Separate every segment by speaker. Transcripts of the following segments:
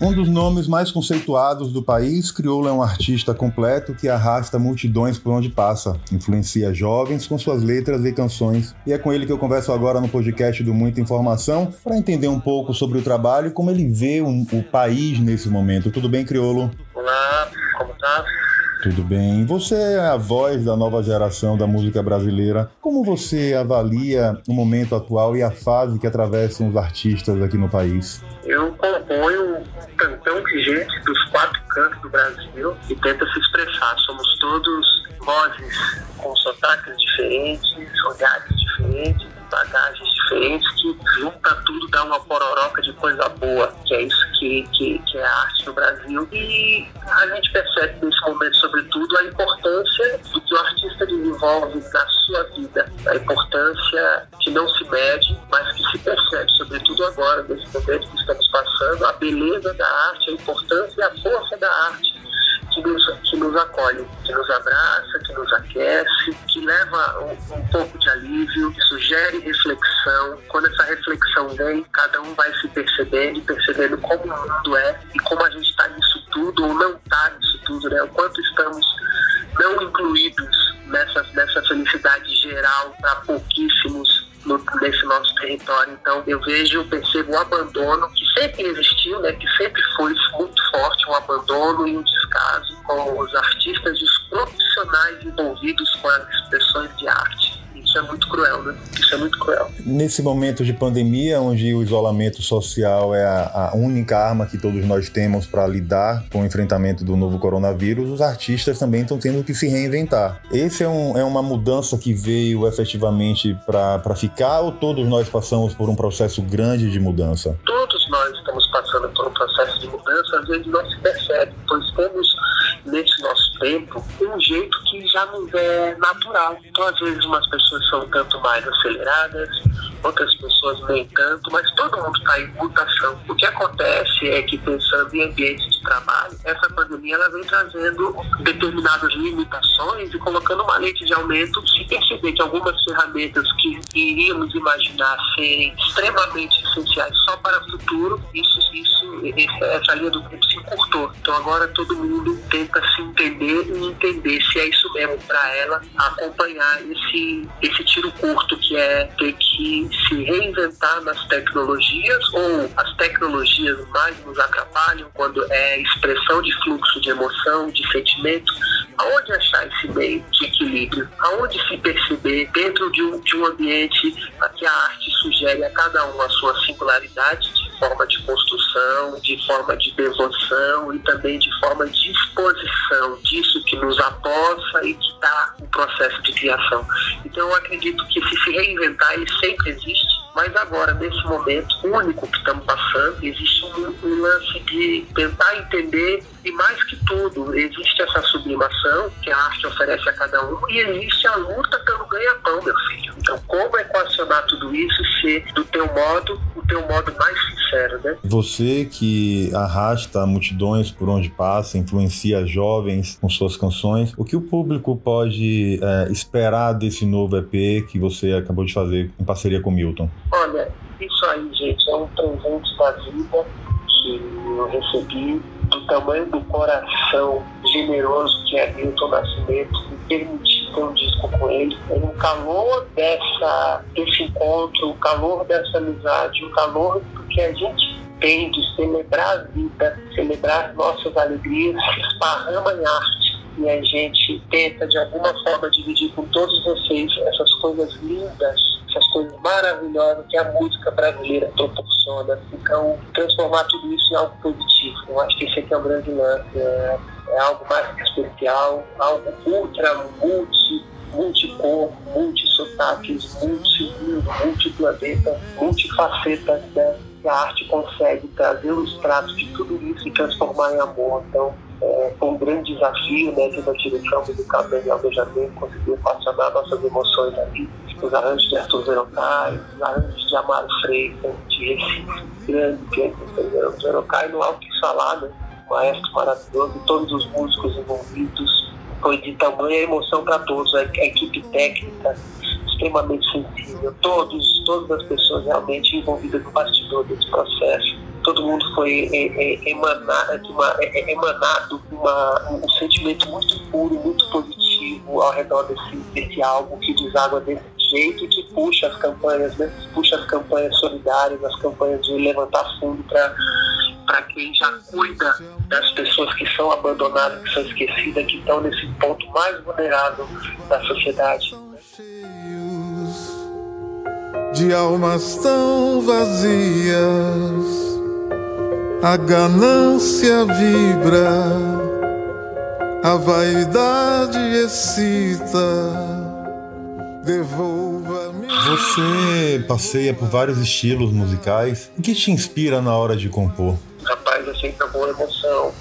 Speaker 1: Um dos nomes mais conceituados do país, Crioulo é um artista completo que arrasta multidões por onde passa, influencia jovens com suas letras e canções. E é com ele que eu converso agora no podcast do Muita Informação para entender um pouco sobre o trabalho e como ele vê o, o país nesse momento. Tudo bem, Crioulo?
Speaker 2: Olá, como tá?
Speaker 1: Tudo bem. Você é a voz da nova geração da música brasileira. Como você avalia o momento atual e a fase que atravessam os artistas aqui no país?
Speaker 2: Eu componho um cantão de gente dos quatro cantos do Brasil e tenta se expressar. Somos todos vozes com sotaques diferentes, olhares diferentes, bagagens que junta tudo, dá uma pororoca de coisa boa, que é isso que, que, que é a arte no Brasil. E a gente percebe nesse momento, sobretudo, a importância do que o artista desenvolve na sua vida, a importância que não se mede, mas que se percebe, sobretudo agora, nesse momento que estamos passando, a beleza da arte, a importância e a força da arte que nos, que nos acolhe, que nos abraça, que nos aquece, que leva um, um, pouco de alívio, que sugere reflexão. Quando essa reflexão vem, cada um vai se percebendo e percebendo como o mundo é e como a gente está nisso tudo ou não está nisso tudo, né? O quanto estamos não incluídos nessa, nessa felicidade geral para pouquíssimos no, nesse nosso território. Então eu vejo, percebo um abandono que sempre existiu, né, que sempre foi muito forte, um abandono e um descaso com os artistas e os profissionais envolvidos com as expressões de arte. Isso é muito cruel, né? Isso é muito cruel.
Speaker 1: Nesse momento de pandemia, onde o isolamento social é a, a única arma que todos nós temos para lidar com o enfrentamento do novo coronavírus, os artistas também estão tendo que se reinventar. Esse é, um, é uma mudança que veio efetivamente para ficar ou todos nós passamos por um processo grande de mudança?
Speaker 2: Todos nós passando por um processo de mudança, às vezes não se percebe, pois temos nesse nosso tempo um jeito que já nos é natural. Então, às vezes, umas pessoas são tanto mais aceleradas, outras pessoas nem tanto, mas todo mundo está em mutação. O que acontece é que, pensando em ambientes de trabalho, essa pandemia ela vem trazendo determinadas limitações e colocando uma lente de aumento. Se perceber que algumas ferramentas que iríamos imaginar serem extremamente essenciais só para o futuro, isso, isso, essa linha do tempo se encurtou. Então agora todo mundo tenta se entender e entender se é isso mesmo para ela acompanhar esse, esse tiro curto que é ter que se reinventar nas tecnologias ou as tecnologias mais nos atrapalham quando é expressão de fluxo de emoção, de sentimento. Aonde achar esse meio de equilíbrio? Aonde se perceber dentro de um, de um ambiente que a arte sugere a cada um a sua singularidade de forma de construção, de forma de devoção e também de forma de exposição disso que nos apossa e que está no processo de criação. Então eu acredito que se se reinventar, ele sempre existe, mas agora, nesse momento único que estamos passando, existe um, um lance de tentar entender e mais que tudo, existe essa sublimação que a arte oferece a cada um e existe a luta pelo ganha-pão, meu filho. Então, como equacionar tudo isso e ser do teu modo, o teu modo mais sincero, né?
Speaker 1: Você que arrasta multidões por onde passa, influencia jovens com suas canções, o que o público pode é, esperar desse novo EP que você acabou de fazer em parceria com Milton?
Speaker 2: Olha, isso aí, gente, é um presente da vida que eu recebi do tamanho do coração generoso que é Milton Nascimento, me permitir ter um disco com ele. No calor dessa, desse encontro, o calor dessa amizade, o calor do que a gente tem de celebrar a vida, celebrar nossas alegrias, esparrama em arte. E a gente tenta, de alguma forma, dividir com todos vocês essas coisas lindas essas coisas maravilhosas que a música brasileira proporciona. Então, transformar tudo isso em algo positivo. Eu acho que esse aqui é o grande lance. É, é algo mais especial, algo ultra, multi, multicor, multissotaques, multi multiplaneta, multifaceta, né? Que a arte consegue trazer o extrato de tudo isso e transformar em amor. Então, é, foi um grande desafio né, de uma direção musical do Daniel Benjamin conseguir equacionar nossas emoções ali os arranjos de Arthur Verocai, os arranjos de Amaro Freitas, de Recife, grande pianista Verocai, não há o que falar, né? maestro maravilhoso, todos os músicos envolvidos, foi de tamanha emoção para todos, a, equipe técnica, extremamente sensível. Todos, todas as pessoas realmente envolvidas no bastidor desse processo. Todo mundo foi é, é, emanado, uma, é, é, emanado uma, um sentimento muito puro, muito positivo ao redor desse, desse álbum que deságua desse jeito que puxa as campanhas, né? puxa as campanhas solidárias, as campanhas de levantar fundo para para quem já cuida das pessoas que são abandonadas, que são esquecidas, que estão nesse ponto mais vulnerável da sociedade.
Speaker 3: De almas tão vazias, a ganância vibra, a vaidade excita. Devolva-me.
Speaker 1: Você passeia por vários estilos musicais. O que te inspira na hora de compor?
Speaker 2: Rapaz, é sempre uma boa emoção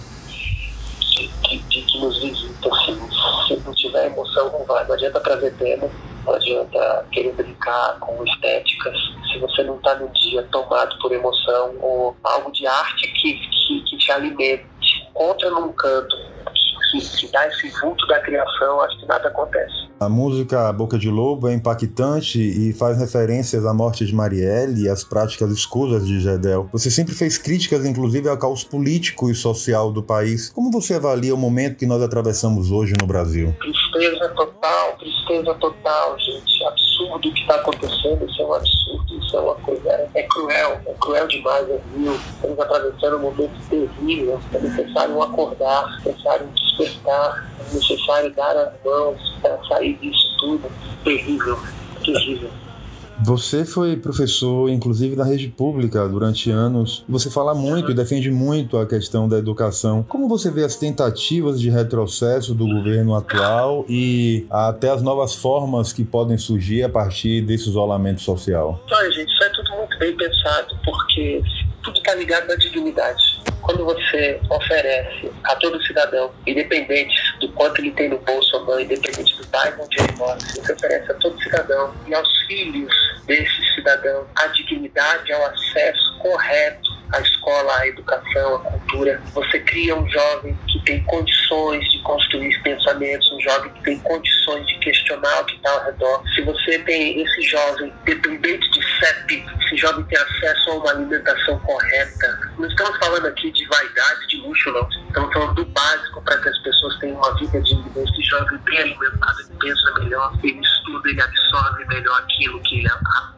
Speaker 2: de, de, de que nos visita. Assim. Se não tiver emoção, não vai. Não adianta trazer tema, não adianta querer brincar com estéticas. Se você não está no dia tomado por emoção ou algo de arte que, que, que te alimente, encontra num canto que, que dá esse vulto da criação, acho que nada acontece.
Speaker 1: A música Boca de Lobo é impactante e faz referências à morte de Marielle e às práticas escusas de Gedel. Você sempre fez críticas, inclusive, ao caos político e social do país. Como você avalia o momento que nós atravessamos hoje no Brasil?
Speaker 2: Tristeza total, tristeza total, gente. Absurdo o que está acontecendo, isso é um absurdo, isso é uma coisa. É cruel, é cruel demais, é vil. Estamos atravessando um momento terrível. É necessário acordar, é necessário despertar, é necessário dar as mãos para sair disso tudo. Terrível, terrível.
Speaker 1: Você foi professor, inclusive, da rede pública durante anos. Você fala muito e defende muito a questão da educação. Como você vê as tentativas de retrocesso do governo atual e até as novas formas que podem surgir a partir desse isolamento social?
Speaker 2: Olha, gente, isso é tudo muito bem pensado, porque tudo está ligado à dignidade. Quando você oferece a todo cidadão, independente do quanto ele tem no bolso ou não, independente do bairro onde ele mora, você oferece a todo cidadão e aos filhos desse cidadão a dignidade, ao acesso correto à escola, à educação, à cultura. Você cria um jovem que tem condições de construir pensamentos, um jovem que tem condições de questionar o que está ao redor. Se você tem esse jovem dependente de CEP, esse jovem tem acesso a uma alimentação correta. Não estamos falando aqui de vaidade, de luxo, não. Estamos falando do básico para que as pessoas tenham uma vida digna. Esse jovem bem alimentado, ele pensa melhor, ele estuda, ele absorve melhor aquilo que, ele,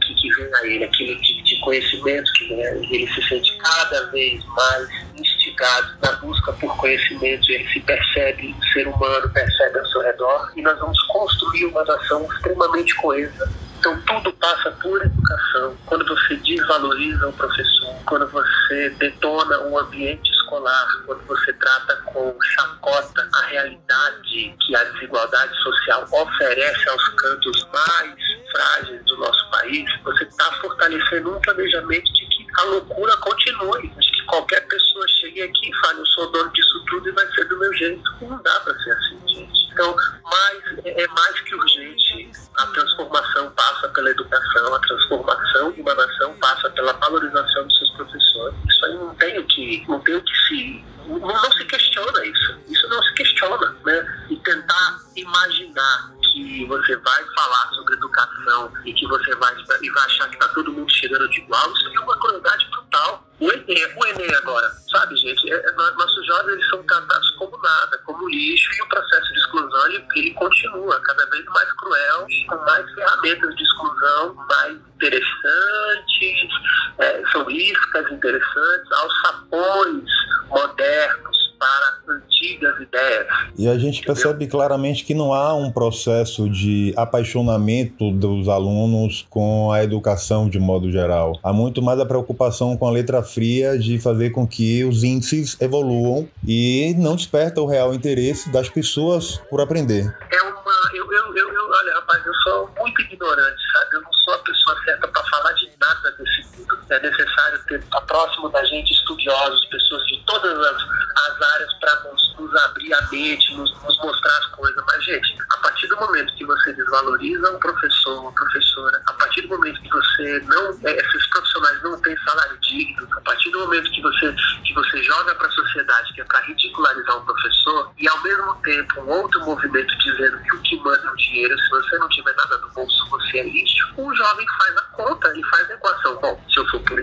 Speaker 2: que, que vem a ele, aquele de, de conhecimento que vem a ele. Ele se sente cada vez mais instigado na busca por conhecimento, ele se percebe um ser humano, percebe ao seu redor, e nós vamos construir uma nação extremamente coesa. Então tudo passa por educação. Quando você desvaloriza o professor, quando você detona o ambiente escolar, quando você trata com chacota a realidade que a desigualdade social oferece aos cantos mais frágeis do nosso país, você está fortalecendo um planejamento de que a loucura continue, de que qualquer pessoa chegue aqui e fale, eu sou dono disso tudo e vai ser do meu jeito. Não dá para ser assim, gente. Então, mais, é mais que urgente. A transformação passa pela educação, a transformação de uma nação passa pela valorização dos seus professores. Isso aí não tem o que, não tem o que se. Não, não se questiona isso. Isso não se questiona, né? E tentar imaginar que você vai falar sobre educação e que você vai, e vai achar que está todo mundo chegando de igual, isso é uma crueldade brutal. O Enem, o Enem agora, sabe, gente? É, é, nossos jovens eles são tratados como nada, como lixo, e o processo de exclusão ele, ele continua cada vez mais cruel, com mais ferramentas de exclusão, mais interessantes, é, são iscas interessantes, aos sapões modernos para antigas ideias.
Speaker 1: E a gente percebe claramente que não há um processo de apaixonamento dos alunos com a educação de modo geral. Há muito mais a preocupação com a letra fria de fazer com que os índices evoluam e não desperta o real interesse das pessoas por aprender.
Speaker 2: É uma. Eu, eu, eu, eu olha, rapaz, eu sou muito ignorante, sabe? Eu não sou a pessoa certa para falar de nada desse mundo. É necessário ter próximo da gente estudiosos, pessoas todas as, as áreas para nos, nos, abrir a mente, nos, nos, mostrar as coisas. Mas, gente, a partir do momento que você desvaloriza um professor, uma professora, a partir do momento que você não, é, esses profissionais não têm salário digno, a partir do momento que você, que você joga para a sociedade que é para ridicularizar um professor, e ao mesmo tempo um outro movimento dizendo que o que manda é o dinheiro, se você não tiver nada no bolso, você é lixo, o jovem faz a conta e faz a equação. Bom, se eu for por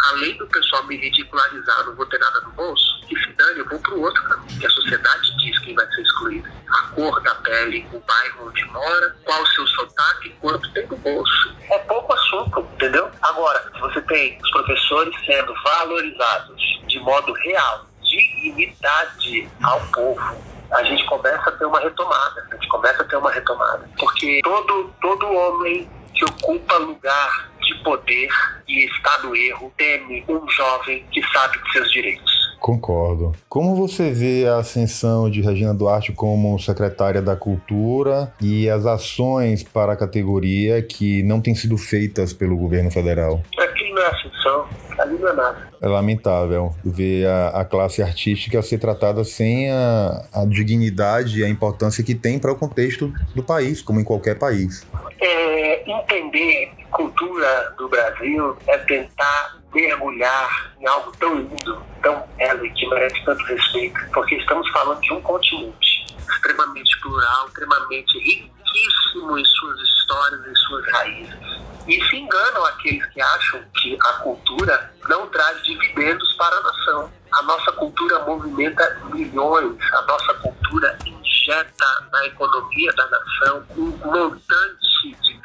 Speaker 2: além do pessoal me ridicularizar, não vou ter nada no bolso, que se dane, eu vou pro outro caminho. Que a sociedade diz quem vai ser excluído. A cor da pele, o bairro onde mora, qual o seu sotaque, quanto tem no bolso. É pouco assunto, entendeu? Agora, se você tem os professores sendo valorizados de modo real, dignidade ao povo, a gente começa a ter uma retomada. A gente começa a ter uma retomada. Porque todo, todo homem que ocupa lugar de poder e está no erro teme um jovem que sabe de seus direitos.
Speaker 1: Concordo. Como você vê a ascensão de Regina Duarte como secretária da Cultura e as ações para a categoria que não têm sido feitas pelo governo federal?
Speaker 2: Aqui não é ascensão, ali não é nada.
Speaker 1: É lamentável ver a, a classe artística ser tratada sem a, a dignidade e a importância que tem para o contexto do país, como em qualquer país.
Speaker 2: É, entender cultura do Brasil é tentar mergulhar em algo tão lindo, tão belo e que merece tanto respeito, porque estamos falando de um continente extremamente plural, extremamente riquíssimo em suas histórias, em suas raízes. E se enganam aqueles que acham que a cultura não traz dividendos para a nação. A nossa cultura movimenta milhões, a nossa cultura injeta na economia da nação um montante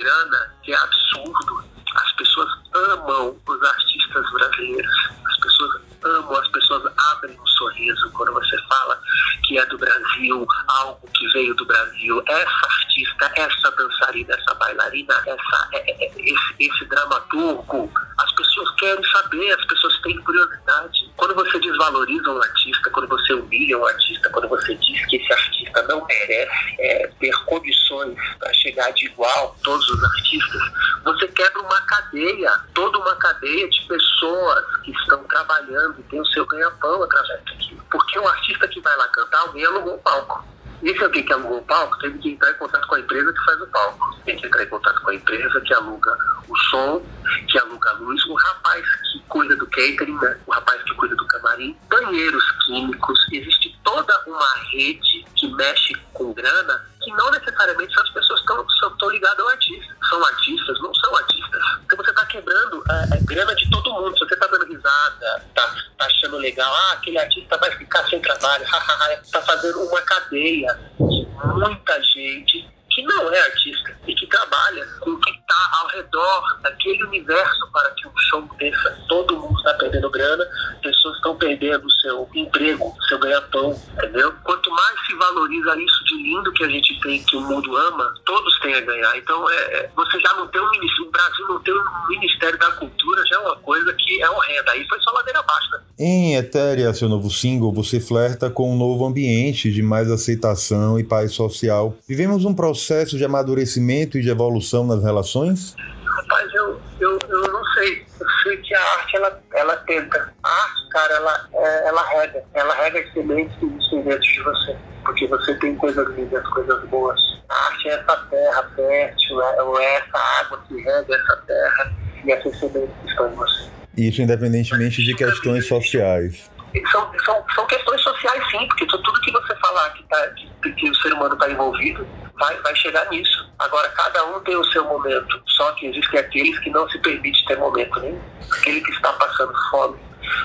Speaker 2: grana que é absurdo. As pessoas amam os artistas brasileiros. As pessoas amam, as pessoas abrem um sorriso quando você fala que é do Brasil, algo que veio do Brasil. Essa artista, essa dançarina, essa bailarina, essa, é, é, é, esse, esse dramaturgo, as pessoas querem saber, as pessoas têm curiosidade. Quando você desvaloriza um artista, quando você humilha um artista, quando você diz que esse artista não merece é, ter condições para chegar de igual todos os artistas, você quebra uma cadeia, toda uma cadeia de pessoas que estão trabalhando e têm o seu ganha-pão através daquilo. Porque o artista que vai lá cantar, alguém alugou o palco. Esse alguém que alugou o palco teve que entrar em contato com a empresa que faz o palco. Tem que entrar em contato com a empresa que aluga o som, que aluga a luz, o rapaz que cuida do catering, né? o rapaz que cuida do camarim, banheiros químicos. Existe toda uma rede que mexe com grana que não necessariamente as pessoas estão ligadas ao artista. São artistas, não são artistas. Está quebrando a, a, grana de todo mundo. Se você está dando risada, está tá achando legal, ah, aquele artista vai ficar sem trabalho, está fazendo uma cadeia de muita gente que não é artista e que trabalha com o que está ao redor daquele universo para que um show desça. Todo mundo está perdendo grana, pessoas estão perdendo seu emprego, seu ganha-pão, entendeu? Quanto mais se valoriza isso de lindo que a gente tem, que o mundo ama, todos têm a ganhar. Então, é, é você já não tem um ministério, o Brasil não tem um Ministério da Cultura, já é uma coisa que é horrenda. Aí foi só ladeira abaixo, né?
Speaker 1: Em Etérea, seu novo single, você flerta com um novo ambiente de mais aceitação e paz social. Vivemos um processo de amadurecimento e de evolução nas relações?
Speaker 2: Rapaz, eu, eu, eu não sei. Eu sei que a arte, ela, ela tenta. A arte, cara, ela, é, ela rega. Ela rega sementes existem dentro de você. Porque você tem coisas lindas, coisas boas. A arte é essa terra fértil, é, é essa água que rega essa terra e essas sementes que estão em você.
Speaker 1: Isso independentemente de questões sociais.
Speaker 2: São, são, são questões sociais, sim, porque tudo que você falar que, tá, que, que o ser humano está envolvido vai, vai chegar nisso. Agora, cada um tem o seu momento, só que existem aqueles que não se permitem ter momento nenhum. Aquele que está passando fome,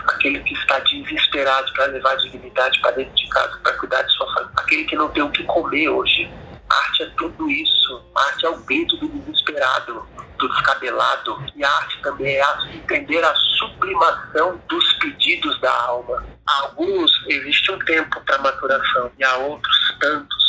Speaker 2: aquele que está desesperado para levar dignidade para dentro de casa, para cuidar de sua família, aquele que não tem o que comer hoje. arte é tudo isso. arte é o peito do desesperado, do descabelado. E a arte também é entender a sublimação dos pedidos da alma. A alguns existe um tempo para maturação e a outros tantos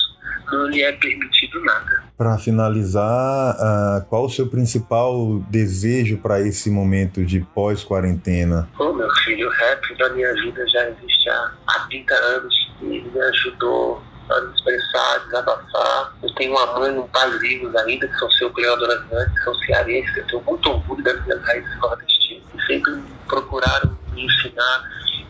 Speaker 2: não lhe é permitido nada.
Speaker 1: Para finalizar, uh, qual o seu principal desejo para esse momento de pós-quarentena?
Speaker 2: Ô, meu filho, o rap da minha vida já existe há, há 30 anos e me ajudou a expressar, desabafar. Eu tenho uma mãe um pai vivos ainda, que são seu criadores antes, são cearenses, eu tenho muito orgulho das minhas raízes nordestinas, sempre procuraram me ensinar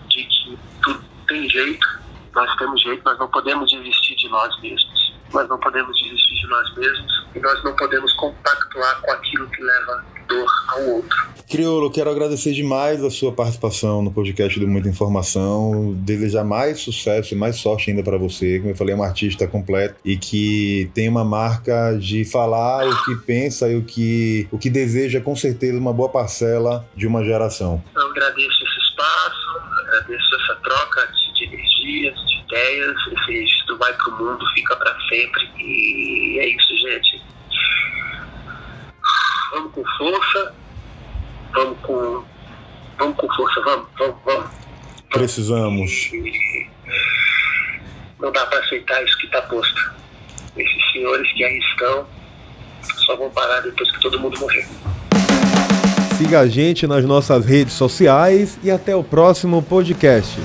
Speaker 2: de que tudo tem jeito, nós temos jeito, nós não podemos desistir de nós mesmos. Nós não podemos desistir de nós mesmos e nós não podemos compactuar com aquilo que leva dor ao outro.
Speaker 1: Criolo, quero agradecer demais a sua participação no podcast do Muita Informação, desejar mais sucesso e mais sorte ainda para você. Como eu falei, é um artista completo e que tem uma marca de falar o que pensa e o que, o que deseja, com certeza, uma boa parcela de uma geração.
Speaker 2: Eu agradeço esse espaço, agradeço essa troca de energias, de ideias. Esse registro vai para o mundo, fica para sempre. E é isso, gente. Vamos com força vamos com, vamos com força, vamos, vamos, vamos.
Speaker 1: Precisamos.
Speaker 2: Não dá para aceitar isso que está posto. Esses senhores que aí estão só vão parar depois que todo mundo morrer.
Speaker 4: Siga a gente nas nossas redes sociais e até o próximo podcast.